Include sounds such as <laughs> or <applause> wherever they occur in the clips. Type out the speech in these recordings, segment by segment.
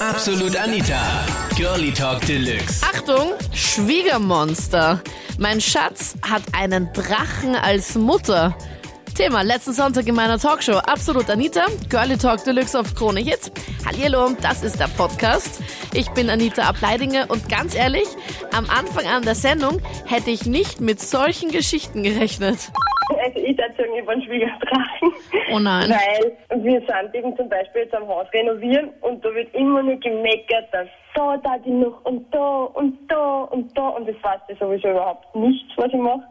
Absolut Anita. Girlie Talk Deluxe. Achtung, Schwiegermonster. Mein Schatz hat einen Drachen als Mutter. Thema letzten Sonntag in meiner Talkshow. Absolut Anita, Girlie Talk Deluxe auf Krone Hits. Hallihallo, das ist der Podcast. Ich bin Anita Ableidinger und ganz ehrlich, am Anfang an der Sendung hätte ich nicht mit solchen Geschichten gerechnet. War ein Schwiegerdrachen. Oh nein. Weil wir sind eben zum Beispiel jetzt am Haus renovieren und da wird immer nur gemeckert, dass da, da die noch und da und da und da und das weiß ich sowieso überhaupt nichts, was ich mache.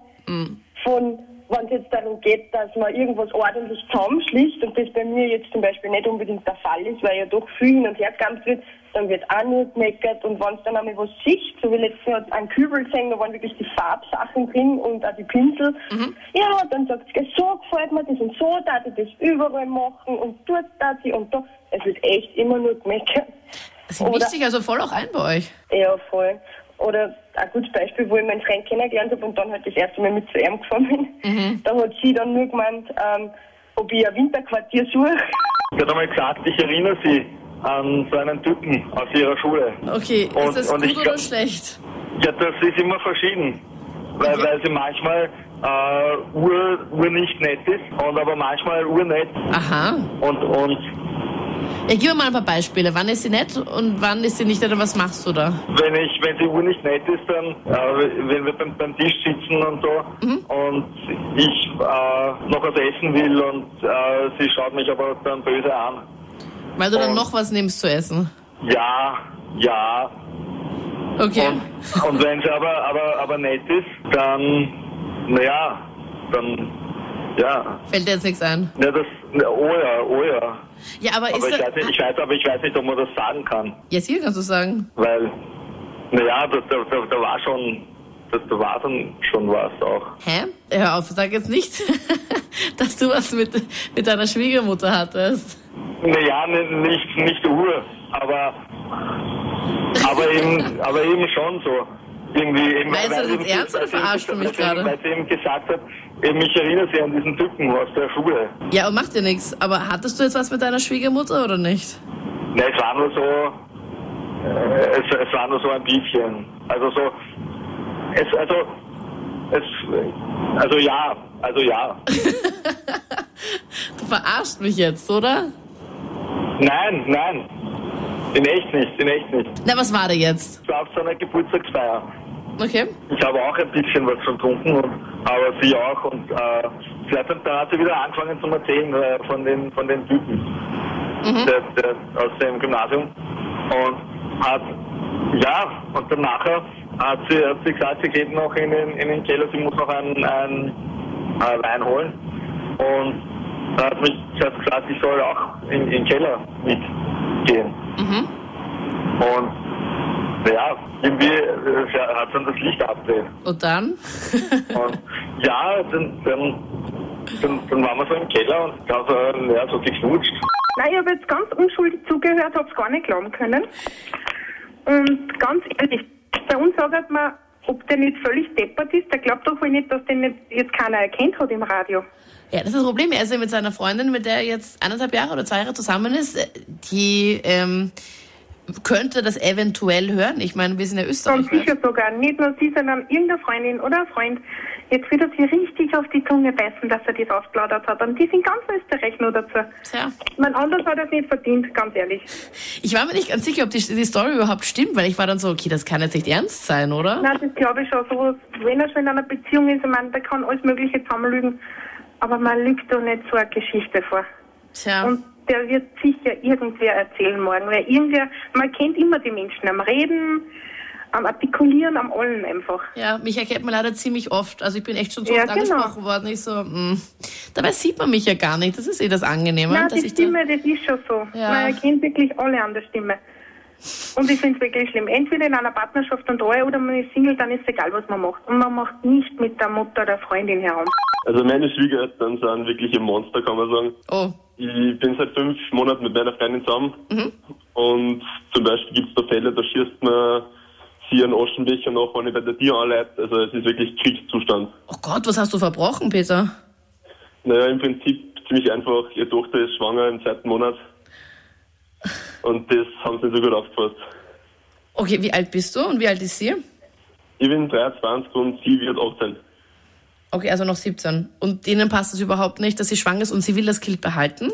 Von, wenn es jetzt darum geht, dass man irgendwas ordentlich zusammenschließt und das bei mir jetzt zum Beispiel nicht unbedingt der Fall ist, weil ja doch viel hin und her gegangen wird, dann wird auch nur gemeckert und wenn es dann einmal was sieht, so wie letztes Jahr ein Kübel gesehen, da waren wirklich die Farbsachen drin und auch die Pinsel. Ja, dann sagt sie, so gefällt mir das und so, da ich das überall machen und dort da sie und da. Es wird echt immer nur gemeckert. Sie mischt sich also voll auch ein bei euch. Ja, voll. Oder ein gutes Beispiel, wo ich meinen Freund kennengelernt habe und dann halt das erste Mal mit zu ihm gefahren bin. Da hat sie dann nur gemeint, ähm, ob ich ein Winterquartier suche. Ich hat einmal gesagt, ich erinnere sie an so einen Typen aus ihrer Schule. Okay, Und- ist das und ich gut oder glaub- schlecht? Ja, das ist immer verschieden. Weil, Okay. weil sie manchmal äh, ur, ur nicht nett ist und aber manchmal urnett. Aha. Und, und Ja, gib mir mal ein paar Beispiele. Wann ist sie nett und wann ist sie nicht nett und was machst du da? wenn ich, wenn sie ur nicht nett ist, dann, äh, wenn wir beim, beim Tisch sitzen und so und ich äh, noch was essen will und äh, sie schaut mich aber dann böse an. Weil du dann Und- noch was nimmst zu essen. Ja, ja, Okay. Und, und wenn sie aber, aber, aber nett ist, dann, naja, dann, ja, Fällt dir jetzt nichts ein. ja, das, oh ja, oh ja. Ja, aber Aber ist ich da, weiß, nicht, ich weiß, aber ich weiß nicht, ob man das sagen kann, Jetzt hier kannst du sagen. weil, naja, da, da, da, da war schon, da, da war dann schon was auch. Hä? Hör auf, sag jetzt nicht, <laughs> dass du was mit, mit deiner Schwiegermutter hattest. Naja, nicht, nicht Uhr, aber, aber eben, <laughs> aber eben schon so. Irgendwie, eben, Meinst du das jetzt ernst oder verarschst du mich gerade? Weil sie eben gesagt hat, eben, ich erinnere sie an diesen Typen aus der Schule. Ja, und macht dir nichts. Aber hattest du jetzt was mit deiner Schwiegermutter oder nicht? Ne, es war nur so, äh, es, es war nur so ein bisschen. Also so, es, also, es, also ja, also ja. <laughs> Du verarschst mich jetzt, oder? Nein, nein, in echt nicht, in echt nicht. Na, was war da jetzt? Es war auf so einer Geburtstagsfeier. Okay. Ich habe auch ein bisschen was getrunken, und, aber sie auch. Und äh, sie hat dann, dann hat sie wieder angefangen zu erzählen äh, von den, von den Typen der, der, aus dem Gymnasium. Und hat, ja, und dann nachher hat sie, hat sie gesagt, sie geht noch in den, in den Keller, sie muss noch einen, einen äh, Wein holen. Und dann hat mich sie hat gesagt, ich soll auch in, in den Keller mitgehen. Und ja, irgendwie äh, hat dann das Licht abgedreht. Und dann? Und ja, dann, dann, dann, dann waren wir so im Keller und haben so, ja, so geknutscht. Nein, ich habe jetzt ganz unschuldig zugehört, habe es gar nicht glauben können. Und ganz ehrlich, bei uns sagt man, ob der nicht völlig deppert ist, der glaubt doch wohl nicht, dass den jetzt keiner erkennt hat im Radio. Ja, das ist das Problem. Er ist ja mit seiner Freundin, mit der er jetzt eineinhalb Jahre oder zwei Jahre zusammen ist, äh, die ähm, könnte das eventuell hören. Ich meine, wir sind ja Ganz Österreich. sicher sogar. Nicht nur sie, sondern irgendeine Freundin oder Freund. Jetzt wird er sich richtig auf die Zunge beißen, dass er das ausplaudert hat. Und die sind ganz Österreich nur dazu. Tja. Man anders hat es nicht verdient, ganz ehrlich. Ich war mir nicht ganz sicher, ob die, die Story überhaupt stimmt, weil ich war dann so, okay, das kann jetzt nicht ernst sein, oder? Nein, das glaube ich schon. So, wenn er schon in einer Beziehung ist, ich meine, der kann alles Mögliche zusammenlügen. Aber man lügt doch nicht so eine Geschichte vor. Tja. Und der wird sicher irgendwer erzählen morgen. Weil irgendwer, man kennt immer die Menschen am Reden, am Artikulieren, am Allen einfach. Ja, mich erkennt man leider ziemlich oft. Also ich bin echt schon so Ja, oft genau. angesprochen worden. Ich so, mh. Dabei sieht man mich ja gar nicht. Das ist eh das Angenehme. Nein, die ich da, Stimme, das ist schon so. Ja. Man erkennt wirklich alle an der Stimme. Und ich finde es wirklich schlimm. Entweder in einer Partnerschaft und Treue oder man ist Single, dann ist egal, was man macht. Und man macht nicht mit der Mutter oder Freundin herum. Also meine Schwiegereltern sind wirklich ein Monster, kann man sagen. oh, Ich bin seit fünf Monaten mit meiner Freundin zusammen und zum Beispiel gibt es da Fälle, da schießt man sie einen Aschenbecher nach, wenn ich bei der Tür anleitet. Also es ist wirklich Kriegszustand. oh Gott, was hast du verbrochen, Peter? Naja, im Prinzip ziemlich einfach. Ihre Tochter ist schwanger im zweiten Monat Und das haben sie nicht so gut aufgefasst. Okay, wie alt bist du und wie alt ist sie? Ich bin 23 und sie wird 18. Okay, also noch 17. Und denen passt es überhaupt nicht, dass sie schwanger ist und sie will das Kind behalten?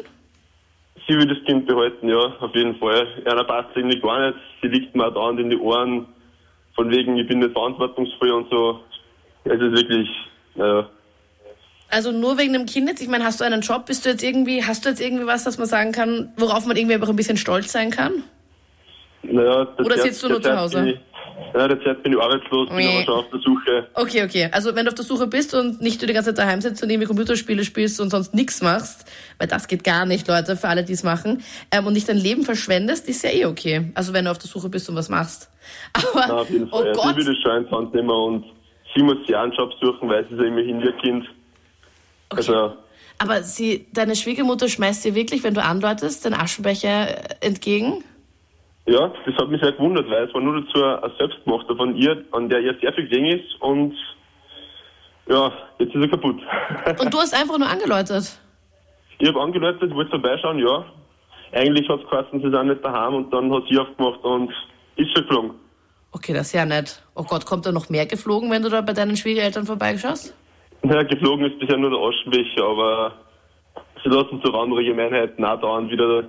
Sie will das Kind behalten, ja, auf jeden Fall. Einer passt irgendwie gar nicht. Sie liegt mir auch dauernd in die Ohren. Von wegen, ich bin nicht verantwortungsvoll und so. Es ist wirklich, naja. Also nur wegen dem Kind jetzt? Ich meine, hast du einen Job? Bist du jetzt irgendwie, hast du jetzt irgendwie was, dass man sagen kann, worauf man irgendwie einfach ein bisschen stolz sein kann? Naja, Oder derzeit- sitzt du nur zu Hause? Ich, ja, derzeit bin ich arbeitslos, bin Ui. aber schon auf der Suche. Okay, okay. Also wenn du auf der Suche bist und nicht du die ganze Zeit daheim sitzt und irgendwie Computerspiele spielst und sonst nichts machst, weil das geht gar nicht, Leute, für alle, die es machen, ähm, und nicht dein Leben verschwendest, ist ja eh okay. Also wenn du auf der Suche bist und was machst. <laughs> Aber, Ja, auf jeden oh Fall. ja. Gott, will das schon die Hand nehmen und sie muss auch einen Job suchen, weil sie ist ja immerhin ihr Kind. Also, aber sie, deine Schwiegermutter schmeißt dir wirklich, wenn du andeutest, den Aschenbecher entgegen? Ja, das hat mich sehr gewundert, weil es war nur dazu ein Selbstgemachter von ihr, an der ihr sehr viel gegangen ist und ja, jetzt ist er kaputt. <laughs> Und du hast einfach nur angeläutet. ich habe angeläutet, wollte vorbeischauen, ja. Eigentlich hat es geheißen, sie sind nicht daheim und dann hat sie aufgemacht und ist schon geflogen. Okay, das ist ja nett. Oh Gott, kommt da noch mehr geflogen, wenn du da bei deinen Schwiegereltern vorbeischaust? Naja, geflogen ist bisher nur der Aschenbecher, aber sie lassen so andere Gemeinheiten auch dauernd wieder,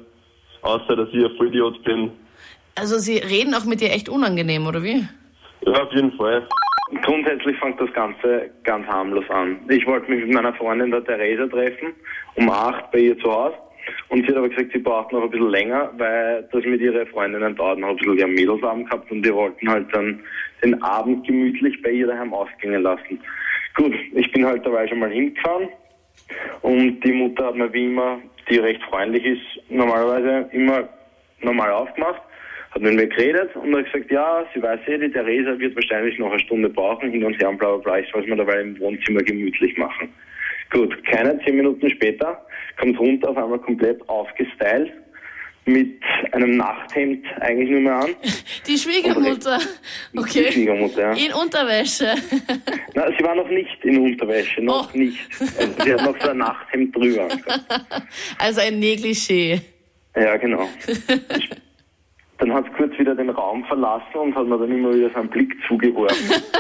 außer dass ich ein Vollidiot bin. Also sie reden auch mit dir echt unangenehm, oder wie? Ja, auf jeden Fall. Grundsätzlich fängt das Ganze ganz harmlos an. Ich wollte mich mit meiner Freundin der Theresa treffen, um acht bei ihr zu Hause. Und sie hat aber gesagt, sie braucht noch ein bisschen länger, weil das mit ihren Freundinnen dauert noch ein bisschen. Wir haben Mädelsabend gehabt und die wollten halt dann den Abend gemütlich bei ihr daheim ausgehen lassen. Gut, ich bin halt dabei schon mal hingefahren und die Mutter hat mir wie immer, die recht freundlich ist, normalerweise immer normal aufgemacht, hat mit mir geredet und hat gesagt, ja, sie weiß eh, die Theresa wird wahrscheinlich noch eine Stunde brauchen, hin und her und bla bla bla, ich soll es mir dabei im Wohnzimmer gemütlich machen. Gut, keine zehn Minuten später kommt runter auf einmal komplett aufgestylt mit einem Nachthemd eigentlich nur mehr an. <laughs> Die Schwiegermutter. Die Okay. Schwiegermutter, ja. In Unterwäsche. <laughs> Na, sie war noch nicht in Unterwäsche, noch Oh. nicht. Also, sie hat noch so ein Nachthemd drüber. <laughs> Also ein Negligé. Ja, genau. Ich, dann hat sie kurz wieder den Raum verlassen und hat mir dann immer wieder so einen Blick zugeworfen. <laughs>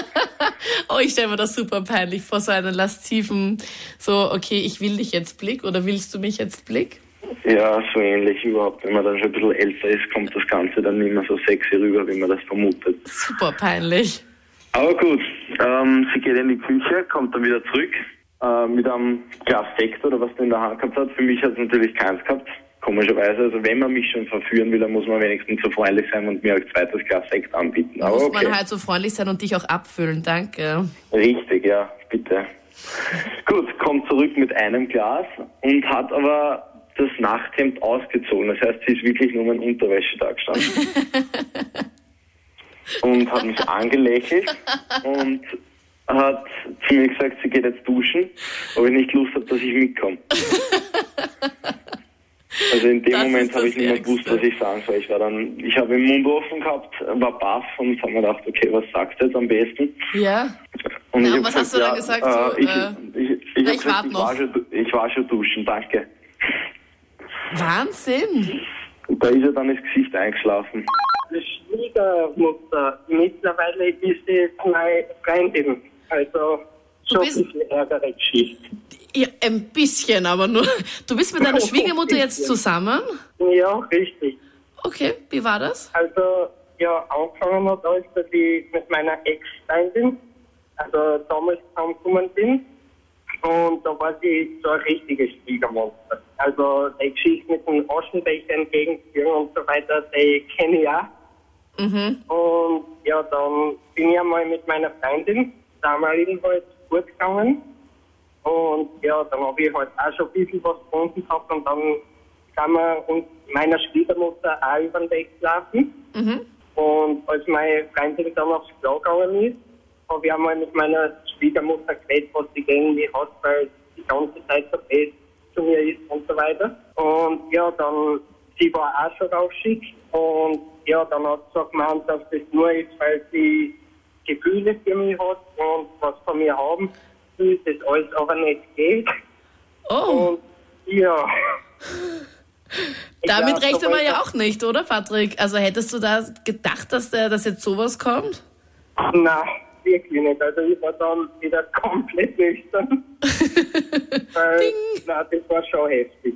Oh, ich stelle mir das super peinlich vor, so einen lasziven, so, okay, ich will dich jetzt Blick oder willst du mich jetzt Blick? ja, so ähnlich überhaupt. Wenn man dann schon ein bisschen älter ist, kommt das Ganze dann nicht mehr so sexy rüber, wie man das vermutet. Super peinlich. Aber gut, ähm, sie geht in die Küche, kommt dann wieder zurück äh, mit einem Glas Sekt oder was sie in der Hand gehabt hat. Für mich hat es natürlich keins gehabt, komischerweise. Also wenn man mich schon verführen will, dann muss man wenigstens so freundlich sein und mir ein zweites Glas Sekt anbieten. Aber Muss okay. man halt so freundlich sein und dich auch abfüllen, danke. Richtig, ja, bitte. <laughs> Gut, kommt zurück mit einem Glas und hat aber das Nachthemd ausgezogen. Das heißt, sie ist wirklich nur in Unterwäsche da gestanden. <laughs> und hat mich angelächelt und hat zu mir gesagt, sie geht jetzt duschen, ob ich nicht Lust habe, dass ich mitkomme. <laughs> Also in dem Das Moment habe ich nicht mehr gewusst, was ich sagen soll. Ich war dann, ich habe den Mund offen gehabt, war baff und habe mir gedacht, okay, was sagst du jetzt am besten? Ja? Und Ja, ich was hast du dann gesagt? So, Äh, ich, äh, ich, ich, na, ich gesagt, ich, noch. war schon, ich war schon duschen, danke. Wahnsinn. Und da ist er dann ins Gesicht eingeschlafen. Die Schwiegermutter, mittlerweile ist sie jetzt meine Freundin. Also so bist- ein bisschen ärgere Geschichte. Ja, ein bisschen, aber nur. Du bist mit deiner <laughs> Schwiegermutter jetzt zusammen? Ja, richtig. Okay, wie war das? Also, ja, angefangen hat alles, dass ich mit meiner Ex-Freundin, also damals zusammengekommen bin. Und da war sie so ein richtiges Schwiegermonster. Also, die Geschichte mit den Aschenbecher entgegenführen und so weiter, die kenne ich auch. Und ja, dann bin ich einmal mit meiner Freundin, damaligen halt, gut gegangen. Und ja, dann habe ich halt auch schon ein bisschen was gefunden gehabt und dann sind wir uns meiner Schwiegermutter auch über den Weg gelaufen. Und als meine Freundin dann aufs Klo gegangen ist, habe ich einmal mit meiner Schwiegermutter geredet, was sie gegen mich hat, weil sie die ganze Zeit so zu mir ist und so weiter. Und ja, dann, sie war auch schon rauschig und ja, dann hat sie so gemeint, dass das nur ist, weil sie Gefühle für mich hat und was von mir haben das alles aber nicht geht. Oh, Und ja, <laughs> Damit glaub, rechnet man ja auch nicht, oder Patrick? Also hättest du da gedacht, dass, der, dass jetzt sowas kommt? Nein, wirklich nicht. Also ich war dann wieder <laughs> komplett nüchtern. <laughs> Weil, nein, das war schon heftig.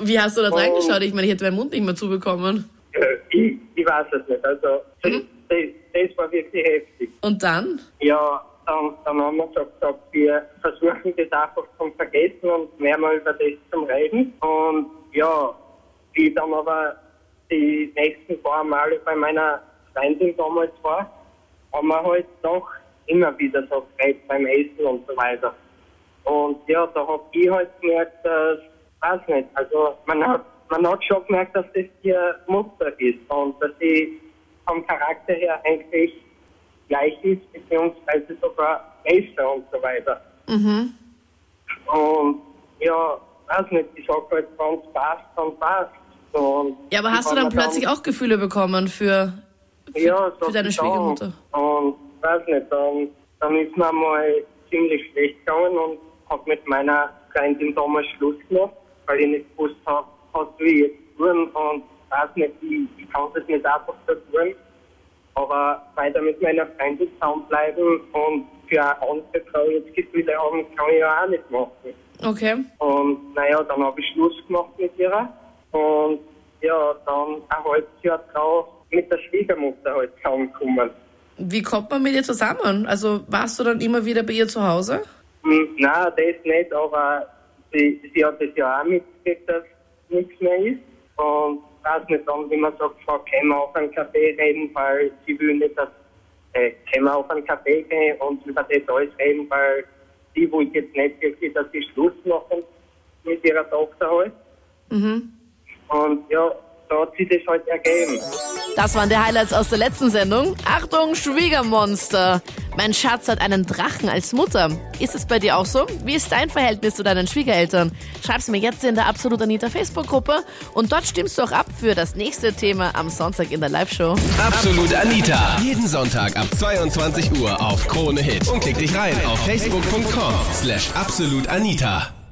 Wie hast du da Oh. reingeschaut? Ich meine, ich hätte meinen Mund nicht mehr zubekommen. Äh, Ich, ich weiß es nicht. Also das, das, das war wirklich heftig. Und dann? Ja, dann, dann haben wir so gesagt, wir versuchen das einfach zum Vergessen und mehr mal über das zum Reden. Und ja, ich dann aber die nächsten paar Male bei meiner Freundin damals war, haben wir halt doch immer wieder so geredet beim Essen und so weiter. Und ja, da hab ich halt gemerkt, dass, weiß nicht, also man hat, man hat schon gemerkt, dass das ihr Mutter ist und dass sie vom Charakter her eigentlich gleich ist, beziehungsweise sogar besser und so weiter. Und ja, weiß nicht, ich sag halt, wenn es passt, dann passt. Und Ja, aber hast du dann plötzlich auch Gefühle bekommen für, für, ja, für deine. Schwiegermutter? Und weiß nicht, dann, dann ist mir mal ziemlich schlecht gegangen und hab mit meiner Freundin damals Schluss gemacht, weil ich nicht gewusst habe, was will ich jetzt tun und weiß nicht, ich, ich kann das nicht einfach so tun. Aber weiter mit meiner Freundin zusammenbleiben und für eine andere Frau jetzt Gefühle haben, kann ich ja auch nicht machen. Okay. Und naja, dann habe ich Schluss gemacht mit ihr. Und ja, dann ein halbes Jahr drauf mit der Schwiegermutter halt zusammengekommen. Wie kommt man mit ihr zusammen? Also warst du dann immer wieder bei ihr zu Hause? Hm, nein, das nicht, aber sie, sie hat das ja auch mitgekriegt, dass nichts mehr ist. Und weiß nicht, dann immer sagt, Frau, können wir auf einen Café reden, weil sie will nicht, dass, äh, können wir auf einen Café gehen und über das alles reden, weil sie wollte jetzt nicht wirklich, dass sie Schluss machen mit ihrer Tochter halt. Und ja, da hat sich das halt ergeben. Das waren die Highlights aus der letzten Sendung. Achtung, Schwiegermonster. Mein Schatz hat einen Drachen als Mutter. Ist es bei dir auch so? Wie ist dein Verhältnis zu deinen Schwiegereltern? Schreib's mir jetzt in der Absolut Anita Facebook-Gruppe und dort stimmst du auch ab für das nächste Thema am Sonntag in der Live-Show. Absolut Anita. Jeden Sonntag ab 22 Uhr auf Krone Hit. Und klick dich rein auf facebook.com slash absolutanita.